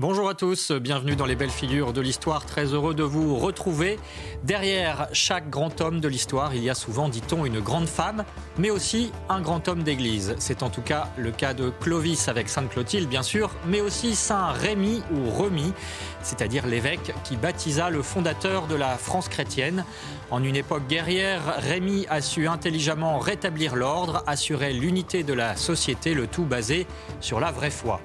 Bonjour à tous, bienvenue dans les belles figures de l'histoire. Très heureux de vous retrouver. Derrière chaque grand homme de l'histoire, il y a souvent, dit-on, une grande femme, mais aussi un grand homme d'église. C'est en tout cas le cas de Clovis avec Sainte Clotilde, bien sûr, mais aussi Saint Rémy ou Remy, c'est-à-dire l'évêque qui baptisa le fondateur de la France chrétienne. En une époque guerrière, Rémy a su intelligemment rétablir l'ordre, assurer l'unité de la société, le tout basé sur la vraie foi.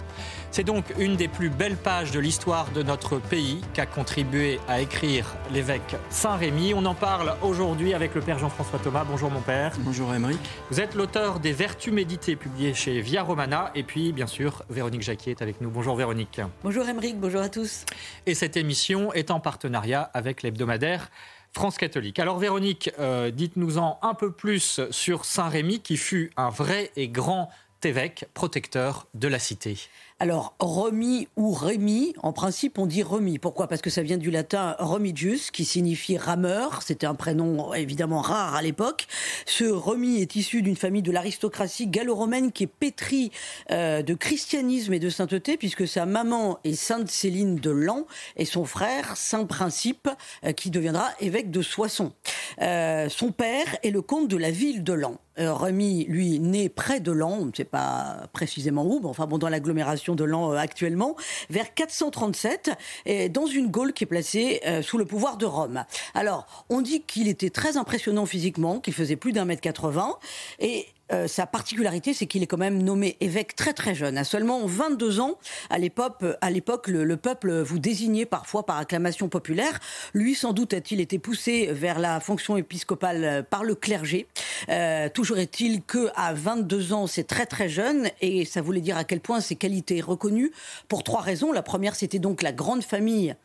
C'est donc une des plus belles pages de l'histoire de notre pays qu'a contribué à écrire l'évêque Saint-Rémy. On en parle aujourd'hui avec le père Jean-François Thomas. Bonjour mon père. Bonjour Émeric. Vous êtes l'auteur des Vertus méditées publiées chez Via Romana et puis bien sûr Véronique Jacquier est avec nous. Bonjour Véronique. Bonjour Émeric, bonjour à tous. Et cette émission est en partenariat avec l'hebdomadaire France catholique. Alors Véronique, euh, dites-nous-en un peu plus sur Saint-Rémy qui fut un vrai et grand évêque protecteur de la cité. Alors, remis ou Rémi, en principe, on dit remis. Pourquoi? Parce que ça vient du latin remigius, qui signifie rameur. C'était un prénom évidemment rare à l'époque. Ce remis est issu d'une famille de l'aristocratie gallo-romaine qui est pétrie euh, de christianisme et de sainteté, puisque sa maman est Sainte Céline de Lan et son frère Saint Principe, euh, qui deviendra évêque de Soissons. Euh, son père est le comte de la ville de Lan. Rémi, lui, né près de Lan, on ne sait pas précisément où, mais enfin bon, dans l'agglomération de l'an euh, actuellement, vers 437, et dans une Gaule qui est placée euh, sous le pouvoir de Rome. Alors, on dit qu'il était très impressionnant physiquement, qu'il faisait plus d'un mètre 80, et euh, sa particularité, c'est qu'il est quand même nommé évêque très très jeune, à seulement 22 ans. À l'époque, le, peuple vous désignait parfois par acclamation populaire. Lui, sans doute, a-t-il été poussé vers la fonction épiscopale par le clergé. Euh, toujours est-il que à 22 ans, c'est très très jeune, et ça voulait dire à quel point ses qualités reconnues pour trois raisons. La première, c'était donc la grande famille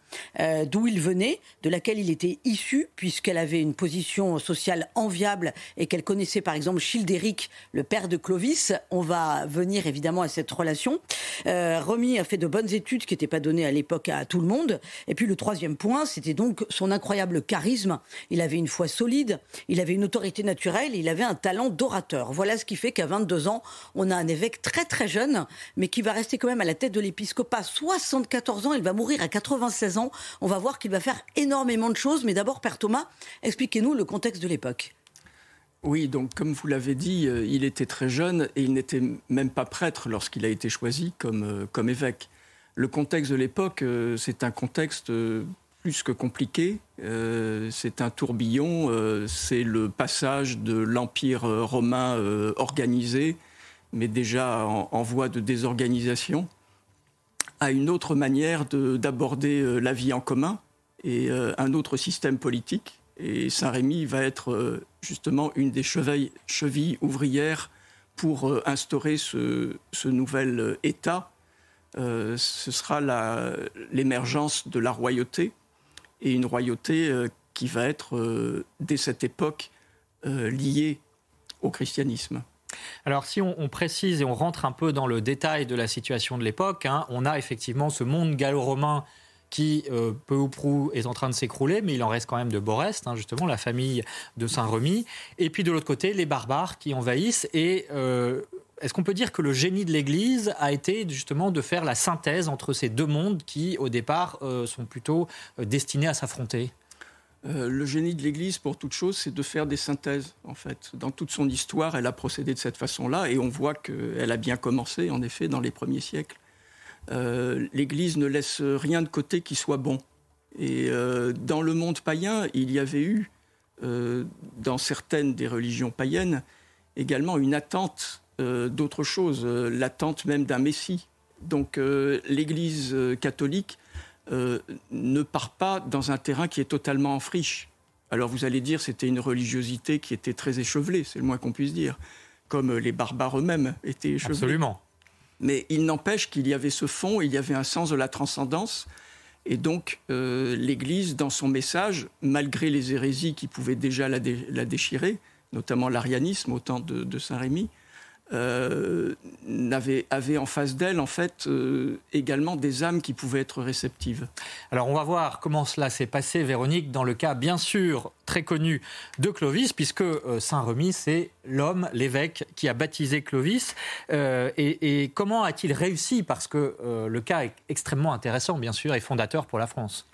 euh, d'où il venait, de laquelle il était issu, puisqu'elle avait une position sociale enviable et qu'elle connaissait par exemple Childéric, le père de Clovis. On va venir évidemment à cette relation. Euh, a fait de bonnes études qui n'étaient pas données à l'époque à tout le monde. Et puis le troisième point, c'était donc son incroyable charisme. Il avait une foi solide, il avait une autorité naturelle, il avait un talent d'orateur. Voilà ce qui fait qu'à 22 ans, on a un évêque très très jeune, mais qui va rester quand même à la tête de l'épiscopat 74 ans. Il va mourir à 96 ans on va voir qu'il va faire énormément de choses. Mais d'abord, Père Thomas, expliquez-nous le contexte de l'époque. Oui, donc comme vous l'avez dit, euh, il était très jeune et il n'était même pas prêtre lorsqu'il a été choisi comme, euh, comme évêque. Le contexte de l'époque, euh, c'est un contexte plus que compliqué. c'est un tourbillon, c'est le passage de l'Empire romain organisé, mais déjà en voie de désorganisation, à une autre manière d'aborder euh, la vie en commun et euh, un autre système politique. Et Saint-Rémy va être euh, justement une des chevilles, chevilles ouvrières pour instaurer ce, nouvel État. ce sera l'émergence de la royauté, et une royauté qui va être, dès cette époque, liée au christianisme. Alors si on, précise et on rentre un peu dans le détail de la situation de l'époque, hein, on a effectivement ce monde gallo-romain qui, euh, peu ou prou, est en train de s'écrouler, mais il en reste quand même de restes, hein, justement, la famille de Saint-Remy. Et puis de l'autre côté, les barbares qui envahissent. Et euh, est-ce qu'on peut dire que le génie de l'Église a été justement de faire la synthèse entre ces deux mondes qui, au départ, euh, sont plutôt destinés à s'affronter? Euh, le génie de l'Église, pour toute chose, c'est de faire des synthèses, en fait. Dans toute son histoire, elle a procédé de cette façon-là, et on voit qu'elle a bien commencé, en effet, dans les premiers siècles. Euh, L'Église ne laisse rien de côté qui soit bon. Et euh, dans le monde païen, il y avait eu, dans certaines des religions païennes, également une attente d'autre chose, l'attente même d'un Messie. Donc l'Église catholique euh, ne part pas dans un terrain qui est totalement en friche. Alors vous allez dire, c'était une religiosité qui était très échevelée, c'est le moins qu'on puisse dire. comme les barbares eux-mêmes étaient échevelés. Absolument. Mais il n'empêche qu'il y avait ce fond, il y avait un sens de la transcendance. Et donc, euh, l'Église, dans son message, malgré les hérésies qui pouvaient déjà la, déchirer, notamment l'arianisme au temps de Saint Rémy, euh, avait, en face d'elle, en fait, euh, également des âmes qui pouvaient être réceptives. Alors, on va voir comment cela s'est passé, Véronique, dans le cas, bien sûr, très connu de Clovis, puisque euh, Saint-Remy, c'est l'homme, l'évêque, qui a baptisé Clovis. Et, et, comment a-t-il réussi? Parce que le cas est extrêmement intéressant, bien sûr, et fondateur pour la France.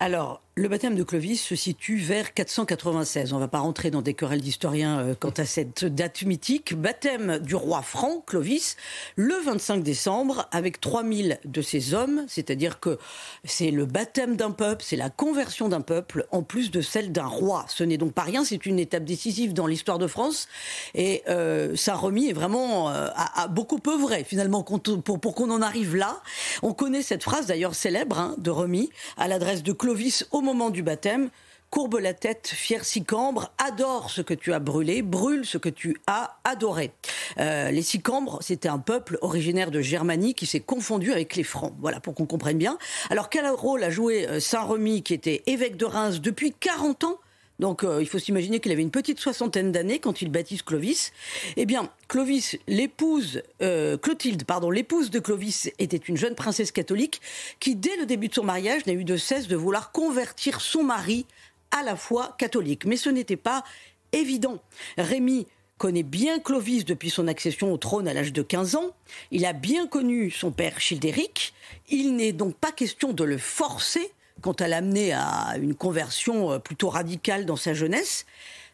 Alors, le baptême de Clovis se situe vers 496. On ne va pas rentrer dans des querelles d'historiens euh, quant à cette date mythique. Baptême du roi franc, Clovis, le 25 décembre, avec 3000 de ses hommes, c'est-à-dire que c'est le baptême d'un peuple, c'est la conversion d'un peuple, en plus de celle d'un roi. Ce n'est donc pas rien, c'est une étape décisive dans l'histoire de France. Et euh, Saint-Remy est vraiment euh, à, beaucoup peu vrai, finalement, pour, qu'on en arrive là. On connaît cette phrase, d'ailleurs célèbre, hein, de Remy, à l'adresse de Clovis au moment du baptême, courbe la tête, fier sicambre, adore ce que tu as brûlé, brûle ce que tu as adoré. Euh, les sicambres, c'était un peuple originaire de Germanie qui s'est confondu avec les Francs. Voilà, pour qu'on comprenne bien. Alors, quel rôle a joué euh, Saint-Remy, qui était évêque de Reims depuis 40 ans donc euh, il faut s'imaginer qu'il avait une petite soixantaine d'années quand il baptise Clovis. Eh bien, Clovis, l'épouse, Clotilde, pardon, l'épouse de Clovis était une jeune princesse catholique qui, dès le début de son mariage, n'a eu de cesse de vouloir convertir son mari à la foi catholique. Mais ce n'était pas évident. Rémy connaît bien Clovis depuis son accession au trône à l'âge de 15 ans. Il a bien connu son père Childéric. Il n'est donc pas question de le forcer quand à l'amener à une conversion euh, plutôt radicale dans sa jeunesse.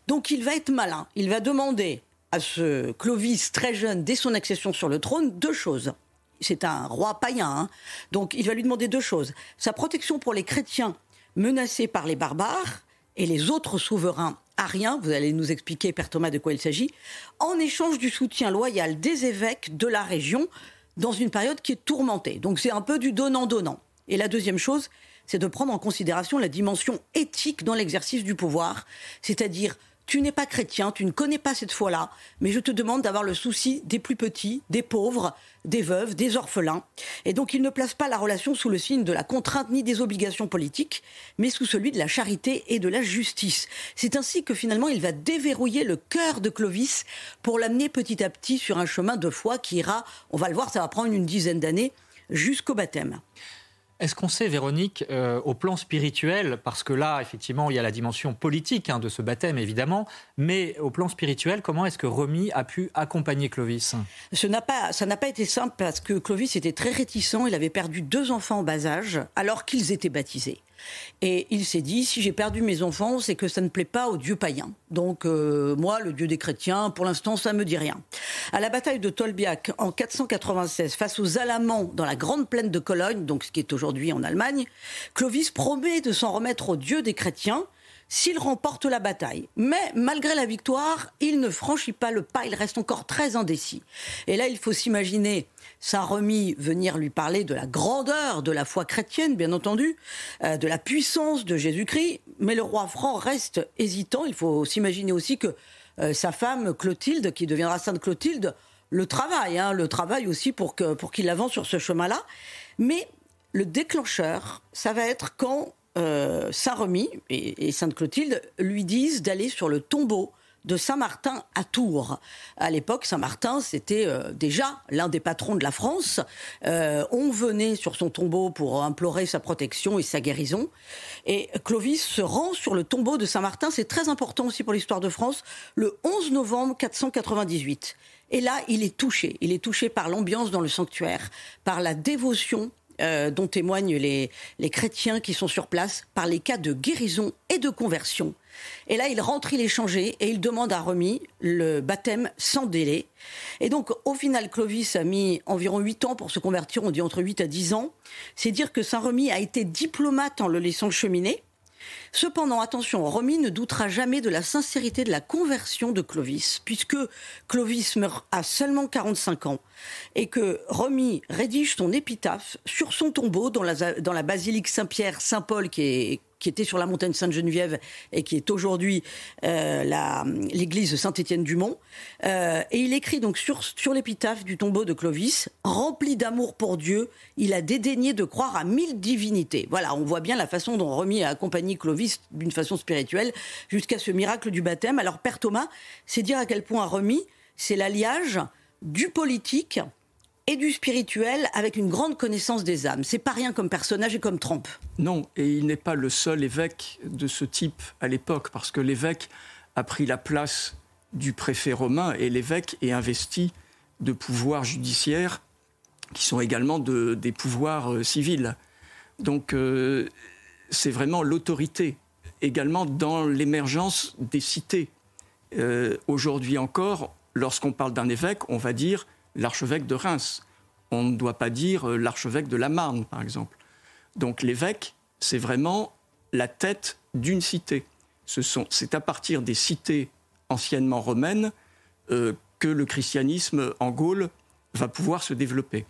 Donc il va être malin. Il va demander à ce Clovis très jeune, dès son accession sur le trône, deux choses. C'est un roi païen, hein. donc il va lui demander deux choses. Sa protection pour les chrétiens menacés par les barbares et les autres souverains ariens, vous allez nous expliquer, Père Thomas, de quoi il s'agit, en échange du soutien loyal des évêques de la région dans une période qui est tourmentée. Donc c'est un peu du donnant-donnant. Et la deuxième chose, c'est de prendre en considération la dimension éthique dans l'exercice du pouvoir, c'est-à-dire tu n'es pas chrétien, tu ne connais pas cette foi-là, mais je te demande d'avoir le souci des plus petits, des pauvres, des veuves, des orphelins. Et donc il ne place pas la relation sous le signe de la contrainte ni des obligations politiques, mais sous celui de la charité et de la justice. C'est ainsi que finalement il va déverrouiller le cœur de Clovis pour l'amener petit à petit sur un chemin de foi qui ira, on va le voir, ça va prendre une dizaine d'années, jusqu'au baptême. Est-ce qu'on sait, Véronique, euh, au plan spirituel, parce que là, effectivement, il y a la dimension politique hein, de ce baptême, évidemment, mais au plan spirituel, comment est-ce que Romy a pu accompagner Clovis? Ça n'a pas, pas été simple parce que Clovis était très réticent. Il avait perdu deux enfants en bas âge alors qu'ils étaient baptisés. Et il s'est dit, si j'ai perdu mes enfants, c'est que ça ne plaît pas aux dieux païens. Donc euh, moi, le dieu des chrétiens, pour l'instant, ça me dit rien. À la bataille de Tolbiac en 496, face aux Alamans dans la grande plaine de Cologne, donc ce qui est aujourd'hui en Allemagne, Clovis promet de s'en remettre aux dieux des chrétiens s'il remporte la bataille. Mais malgré la victoire, il ne franchit pas le pas, il reste encore très indécis. Et là, il faut s'imaginer Saint-Remy venir lui parler de la grandeur de la foi chrétienne, bien entendu, euh, de la puissance de Jésus-Christ, mais le roi franc reste hésitant. Il faut s'imaginer aussi que euh, sa femme Clotilde, qui deviendra Sainte Clotilde, le travaille, hein, le travaille aussi pour qu'il pour avance sur ce chemin-là. Mais le déclencheur, ça va être quand euh, Saint-Remy et, Sainte Clotilde lui disent d'aller sur le tombeau de Saint-Martin à Tours. À l'époque, Saint-Martin, c'était euh, déjà l'un des patrons de la France. Euh, on venait sur son tombeau pour implorer sa protection et sa guérison. Et Clovis se rend sur le tombeau de Saint-Martin. C'est très important aussi pour l'histoire de France. Le 11 novembre 498. Et là, il est touché. Il est touché par l'ambiance dans le sanctuaire, par la dévotion euh, dont témoignent les, chrétiens qui sont sur place par les cas de guérison et de conversion. Et là, il rentre, il est changé et il demande à Remy le baptême sans délai. Et donc, au final, Clovis a mis environ 8 ans pour se convertir, on dit entre 8 à 10 ans. C'est dire que Saint-Remy a été diplomate en le laissant cheminer. Cependant, attention, Romy ne doutera jamais de la sincérité de la conversion de Clovis, puisque Clovis meurt à seulement 45 ans, et que Romy rédige son épitaphe sur son tombeau dans la, basilique Saint-Pierre-Saint-Paul qui est, qui était sur la montagne Sainte-Geneviève et qui est aujourd'hui euh, l'église Saint-Étienne-du-Mont. Euh, et il écrit donc sur, sur l'épitaphe du tombeau de Clovis, rempli d'amour pour Dieu, il a dédaigné de croire à mille divinités. Voilà, on voit bien la façon dont Remy a accompagné Clovis d'une façon spirituelle jusqu'à ce miracle du baptême. Alors Père Thomas, c'est dire à quel point Remy, c'est l'alliage du politique et du spirituel avec une grande connaissance des âmes. C'est pas rien comme personnage et comme trompe. Non, et il n'est pas le seul évêque de ce type à l'époque, parce que l'évêque a pris la place du préfet romain et l'évêque est investi de pouvoirs judiciaires qui sont également de, des pouvoirs euh, civils. Donc euh, c'est vraiment l'autorité, également dans l'émergence des cités. Euh, aujourd'hui encore, lorsqu'on parle d'un évêque, on va dire l'archevêque de Reims. On ne doit pas dire euh, l'archevêque de la Marne, par exemple. Donc l'évêque, c'est vraiment la tête d'une cité. C'est à partir des cités anciennement romaines euh, que le christianisme en Gaule va pouvoir se développer.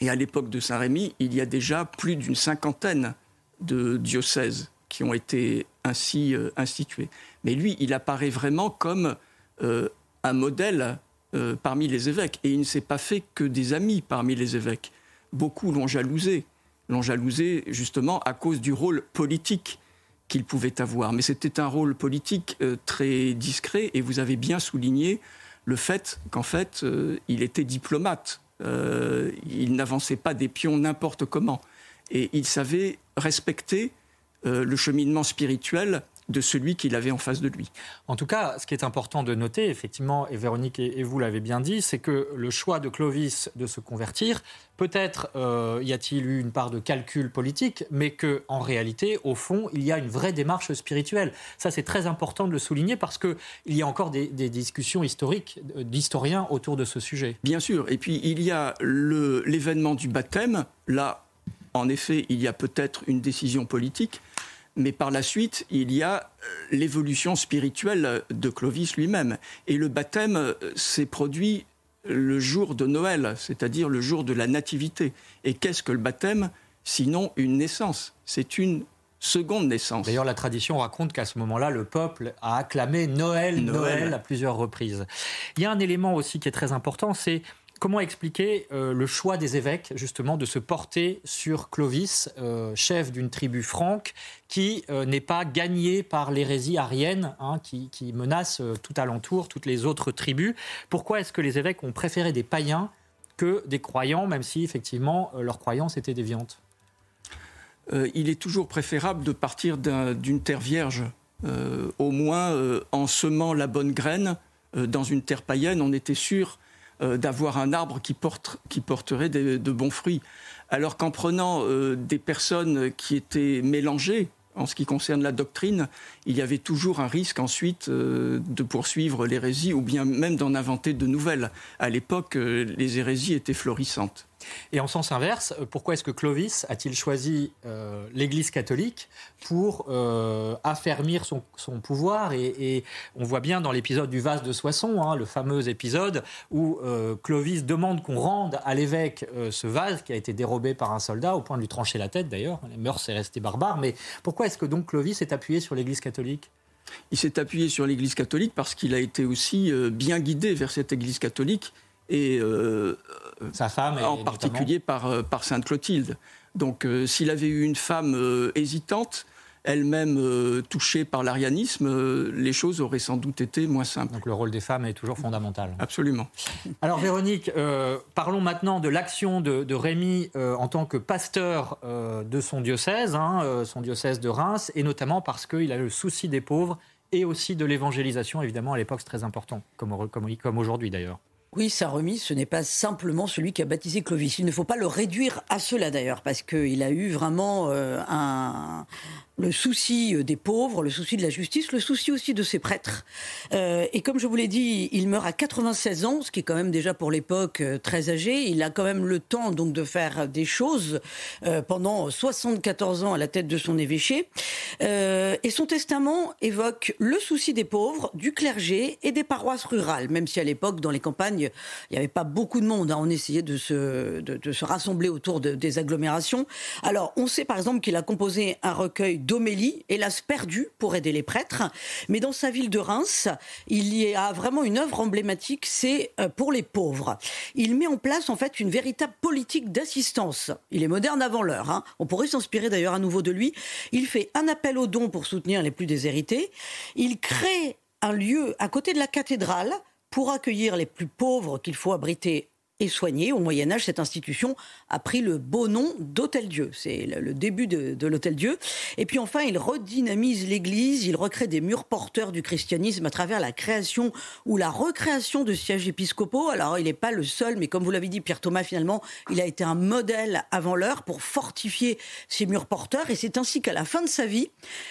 Et à l'époque de Saint-Rémy, il y a déjà plus d'une cinquantaine de diocèses qui ont été ainsi euh, institués. Mais lui, il apparaît vraiment comme un modèle euh, parmi les évêques. Et il ne s'est pas fait que des amis parmi les évêques. Beaucoup l'ont jalousé. L'ont jalousé justement à cause du rôle politique qu'il pouvait avoir. Mais c'était un rôle politique euh, très discret et vous avez bien souligné le fait qu'en fait, euh, il était diplomate. il n'avançait pas des pions n'importe comment. Et il savait respecter le cheminement spirituel de celui qu'il avait en face de lui. En tout cas, ce qui est important de noter, effectivement, et Véronique et vous l'avez bien dit, c'est que le choix de Clovis de se convertir, peut-être euh, y a-t-il eu une part de calcul politique, mais que en réalité, au fond, il y a une vraie démarche spirituelle. Ça, c'est très important de le souligner parce qu'il y a encore des, discussions historiques euh, d'historiens autour de ce sujet. Bien sûr. Et puis, il y a l'événement du baptême. Là, en effet, il y a peut-être une décision politique mais par la suite, il y a euh, l'évolution spirituelle de Clovis lui-même. Et le baptême euh, s'est produit le jour de Noël, c'est-à-dire le jour de la nativité. Et qu'est-ce que le baptême? Sinon une naissance C'est une seconde naissance. D'ailleurs, la tradition raconte qu'à ce moment-là, le peuple a acclamé Noël, Noël, Noël, à plusieurs reprises. Il y a un élément aussi qui est très important, c'est Comment expliquer euh, le choix des évêques, justement, de se porter sur Clovis, euh, chef d'une tribu franque, qui euh, n'est pas gagné par l'hérésie arienne, hein, qui, menace tout alentour, toutes les autres tribus Pourquoi est-ce que les évêques ont préféré des païens que des croyants, même si, effectivement, leur croyance était déviante Il est toujours préférable de partir d'une terre vierge. au moins, en semant la bonne graine dans une terre païenne, on était sûr euh, d'avoir un arbre qui, porte, qui porterait de, bons fruits. Alors qu'en prenant euh, des personnes qui étaient mélangées, en ce qui concerne la doctrine, il y avait toujours un risque ensuite euh, de poursuivre l'hérésie ou bien même d'en inventer de nouvelles. À l'époque, les hérésies étaient florissantes. Et en sens inverse, euh, pourquoi est-ce que Clovis a-t-il choisi euh, l'Église catholique pour euh, affermir son, pouvoir et, on voit bien dans l'épisode du vase de Soissons, hein, le fameux épisode où Clovis demande qu'on rende à l'évêque ce vase qui a été dérobé par un soldat au point de lui trancher la tête d'ailleurs. Les mœurs c'est resté barbare. Mais pourquoi est-ce que donc Clovis s'est appuyé sur l'Église catholique? Il s'est appuyé sur l'Église catholique parce qu'il a été aussi bien guidé vers cette Église catholique et euh, sa femme, en particulier par, euh, par Sainte Clotilde. Donc, euh, s'il avait eu une femme hésitante, elle-même touchée par l'arianisme, les choses auraient sans doute été moins simples. Donc le rôle des femmes est toujours fondamental. Absolument. Alors Véronique, parlons maintenant de l'action de, Rémy en tant que pasteur de son diocèse, hein, son diocèse de Reims, et notamment parce qu'il a le souci des pauvres et aussi de l'évangélisation, évidemment, à l'époque, c'est très important, comme, comme, comme aujourd'hui d'ailleurs. Oui, Saint-Remy, ce n'est pas simplement celui qui a baptisé Clovis. Il ne faut pas le réduire à cela d'ailleurs, parce qu'il a eu vraiment euh, un, le souci euh, des pauvres, le souci de la justice, le souci aussi de ses prêtres. Euh, et comme je vous l'ai dit, il meurt à 96 ans, ce qui est quand même déjà pour l'époque très âgé. Il a quand même le temps donc de faire des choses pendant 74 ans à la tête de son évêché. et son testament évoque le souci des pauvres, du clergé et des paroisses rurales, même si à l'époque, dans les campagnes, campagne, il n'y avait pas beaucoup de monde. Hein. On essayait de se, de, se rassembler autour des agglomérations. Alors, on sait par exemple qu'il a composé un recueil d'homélie, hélas perdu pour aider les prêtres. Mais dans sa ville de Reims, il y a vraiment une œuvre emblématique, c'est euh, pour les pauvres. Il met en place en fait une véritable politique d'assistance. Il est moderne avant l'heure. Hein. On pourrait s'inspirer d'ailleurs à nouveau de lui. Il fait un appel aux dons pour soutenir les plus déshérités. Il crée un lieu à côté de la cathédrale pour accueillir les plus pauvres qu'il faut abriter soigné. Au Moyen Âge, cette institution a pris le beau nom d'Hôtel-Dieu. C'est le début de, l'Hôtel-Dieu. Et puis enfin, il redynamise l'Église, il recrée des murs porteurs du christianisme à travers la création ou la recréation de sièges épiscopaux. Alors, il n'est pas le seul, mais comme vous l'avez dit, Pierre Thomas, finalement, il a été un modèle avant l'heure pour fortifier ces murs porteurs. Et c'est ainsi qu'à la fin de sa vie,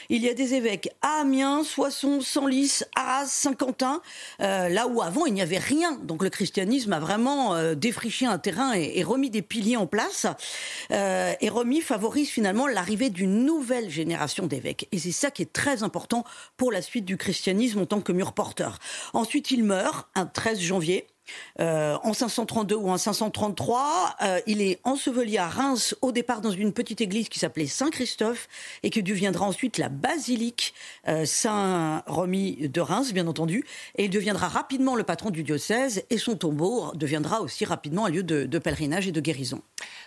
il y a des évêques à Amiens, Soissons, Senlis, Arras, Saint-Quentin, euh, là où avant il n'y avait rien. Donc le christianisme a vraiment euh, défriché un terrain et, remis des piliers en place. Euh, et remis favorise finalement l'arrivée d'une nouvelle génération d'évêques. Et c'est ça qui est très important pour la suite du christianisme en tant que mur porteur. Ensuite, il meurt un 13 janvier euh, en 532 ou en 533, euh, il est enseveli à Reims au départ dans une petite église qui s'appelait Saint-Christophe et qui deviendra ensuite la basilique euh, Saint-Remy de Reims, bien entendu. Et il deviendra rapidement le patron du diocèse et son tombeau deviendra aussi rapidement un lieu de pèlerinage et de guérison.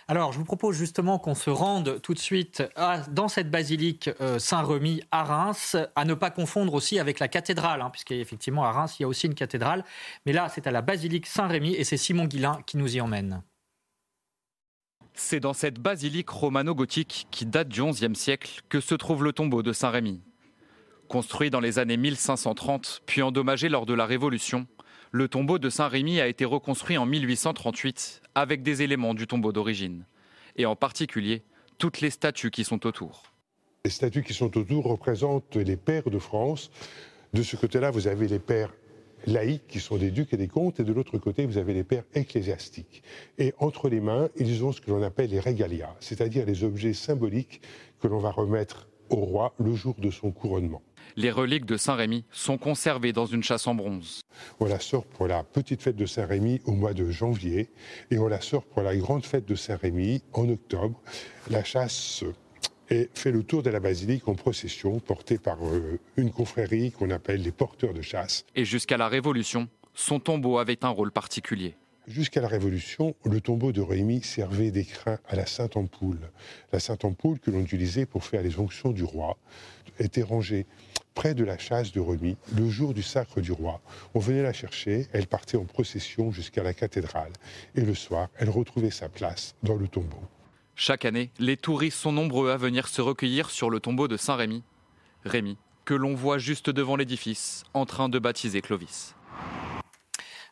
Alors, je vous propose justement qu'on se rende tout de suite dans cette basilique euh, Saint-Remy à Reims, à ne pas confondre aussi avec la cathédrale, hein, puisqu'effectivement à Reims, il y a aussi une cathédrale. Mais là, c'est à la basilique Saint-Rémy et c'est Simon Guillain qui nous y emmène. C'est dans cette basilique romano-gothique qui date du XIe siècle que se trouve le tombeau de Saint-Rémy. Construit dans les années 1530, puis endommagé lors de la Révolution, le tombeau de Saint-Rémy a été reconstruit en 1838 avec des éléments du tombeau d'origine, et en particulier toutes les statues qui sont autour. Les statues qui sont autour représentent les pères de France. De ce côté-là, vous avez les pères laïcs qui sont des ducs et des comtes, et de l'autre côté, vous avez les pères ecclésiastiques. Et entre les mains, ils ont ce que l'on appelle les regalia, c'est-à-dire les objets symboliques que l'on va remettre au roi le jour de son couronnement. Les reliques de Saint-Rémy sont conservées dans une chasse en bronze. On la sort pour la petite fête de Saint-Rémy au mois de janvier et on la sort pour la grande fête de Saint-Rémy en octobre. La chasse fait le tour de la basilique en procession portée par euh, une confrérie qu'on appelle les porteurs de chasse. Et jusqu'à la Révolution, son tombeau avait un rôle particulier. Jusqu'à la Révolution, le tombeau de Rémy servait d'écrin à la Sainte Ampoule. La Sainte Ampoule que l'on utilisait pour faire les onctions du roi était rangée près de la chasse de Rémy le jour du sacre du roi. On venait la chercher, elle partait en procession jusqu'à la cathédrale et le soir, elle retrouvait sa place dans le tombeau. Chaque année, les touristes sont nombreux à venir se recueillir sur le tombeau de Saint-Rémy. Rémy, que l'on voit juste devant l'édifice, en train de baptiser Clovis.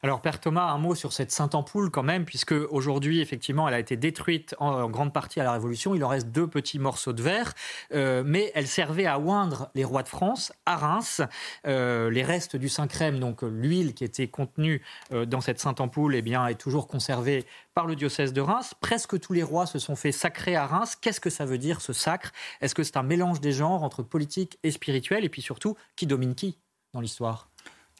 Alors, Père Thomas, un mot sur cette Sainte-Ampoule quand même, puisque aujourd'hui, effectivement, elle a été détruite en, grande partie à la Révolution. Il en reste deux petits morceaux de verre, euh, mais elle servait à oindre les rois de France à Reims. Euh, les restes du Saint-Crème, donc l'huile qui était contenue euh, dans cette Sainte-Ampoule, eh bien, est toujours conservée par le diocèse de Reims. Presque tous les rois se sont fait sacrer à Reims. Qu'est-ce que ça veut dire ce sacre? Est-ce que c'est un mélange des genres entre politique et spirituel? Et puis surtout, qui domine qui dans l'histoire?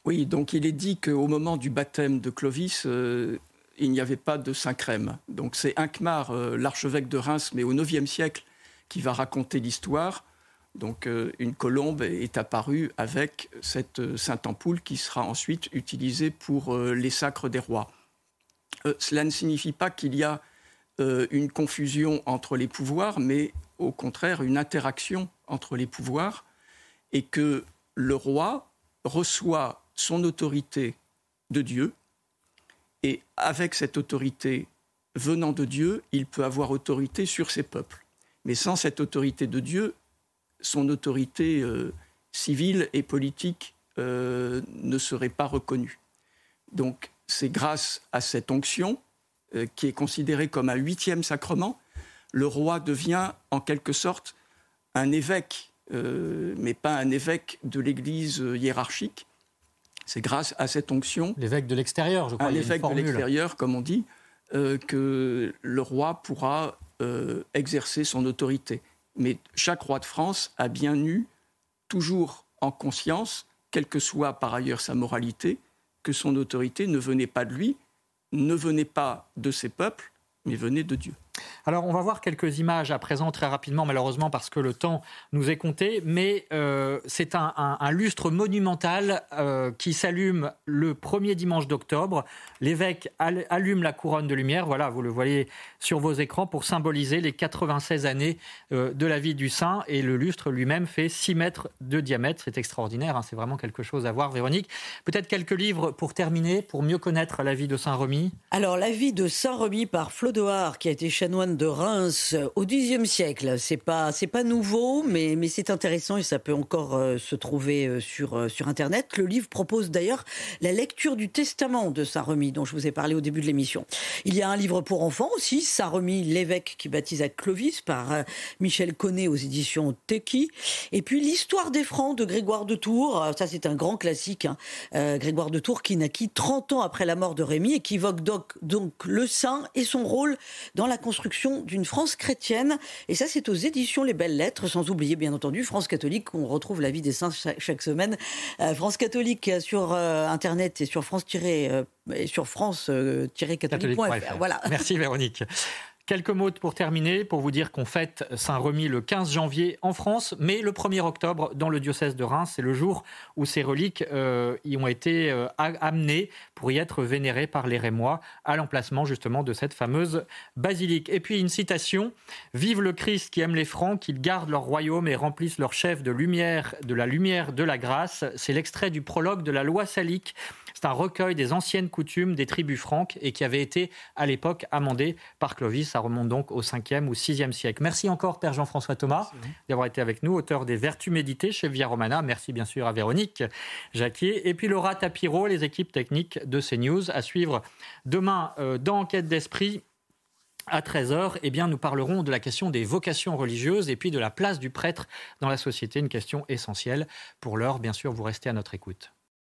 Oui, donc il est dit qu'au moment du baptême de Clovis, euh, il n'y avait pas de Saint-Crème. Donc c'est Inquemar, euh, l'archevêque de Reims, mais au IXe siècle, qui va raconter l'histoire. Donc euh, une colombe est apparue avec cette sainte ampoule qui sera ensuite utilisée pour les sacres des rois. cela ne signifie pas qu'il y a une confusion entre les pouvoirs, mais au contraire une interaction entre les pouvoirs, et que le roi reçoit son autorité de Dieu, et avec cette autorité venant de Dieu, il peut avoir autorité sur ses peuples. Mais sans cette autorité de Dieu, son autorité euh, civile et politique euh, ne serait pas reconnue. Donc c'est grâce à cette onction, euh, qui est considérée comme un huitième sacrement, le roi devient en quelque sorte un évêque, mais pas un évêque de l'Église hiérarchique, c'est grâce à cette onction. L'évêque de l'extérieur, je crois. À l'évêque de l'extérieur, comme on dit, euh, que le roi pourra euh, exercer son autorité. Mais chaque roi de France a bien eu, toujours en conscience, quelle que soit par ailleurs sa moralité, que son autorité ne venait pas de lui, ne venait pas de ces peuples, mais venait de Dieu. Alors, on va voir quelques images à présent très rapidement, malheureusement, parce que le temps nous est compté. Mais euh, c'est un, lustre monumental euh, qui s'allume le premier dimanche d'octobre. L'évêque allume la couronne de lumière. Voilà, vous le voyez sur vos écrans pour symboliser les 96 années euh, de la vie du saint. Et le lustre lui-même fait 6 mètres de diamètre. C'est extraordinaire. Hein. c'est vraiment quelque chose à voir, Véronique. Peut-être quelques livres pour terminer, pour mieux connaître la vie de Saint Remy. Alors, la vie de Saint Remy par Flodoard, qui a été de Reims au Xe siècle. C'est pas pas nouveau, mais mais c'est intéressant et ça peut encore euh, se trouver euh, sur euh, sur internet. Le livre propose d'ailleurs la lecture du testament de Saint Remy dont je vous ai parlé au début de l'émission. Il y a un livre pour enfants aussi, Saint Remy l'évêque qui baptise à Clovis par Michel Connet aux éditions Teki. Et puis l'histoire des Francs de Grégoire de Tours. Ça c'est un grand classique. Hein. Grégoire de Tours qui naquit 30 ans après la mort de Rémy et qui évoque donc, donc le saint et son rôle dans la construction d'une France chrétienne. Et ça, c'est aux éditions Les Belles Lettres, sans oublier bien entendu France catholique. On retrouve la vie des saints chaque, semaine. Euh, France catholique sur euh, Internet et sur France- euh, sur France-catholique.fr. Voilà. Merci Véronique. Quelques mots pour terminer, pour vous dire qu'on fête Saint-Remy le 15 janvier en France, mais le 1er octobre dans le diocèse de Reims, c'est le jour où ces reliques euh, y ont été euh, amenées pour y être vénérées par les Rémois à l'emplacement justement de cette fameuse basilique. Et puis une citation Vive le Christ qui aime les Francs, qu'ils gardent leur royaume et remplissent leur chef de lumière, de la lumière de la grâce. C'est l'extrait du prologue de la loi salique c'est un recueil des anciennes coutumes des tribus franques et qui avait été à l'époque amendé par Clovis. Ça remonte donc au 5e ou 6e siècle. Merci encore, Père Jean-François Thomas, d'avoir été avec nous, auteur des Vertus méditées chez Via Romana. Merci bien sûr à Véronique Jacquier. Et puis Laura Tapiro, les équipes techniques de CNews. À suivre demain euh, dans Enquête d'Esprit. À 13h, eh bien, nous parlerons de la question des vocations religieuses et puis de la place du prêtre dans la société, une question essentielle. Pour l'heure, bien sûr, vous restez à notre écoute.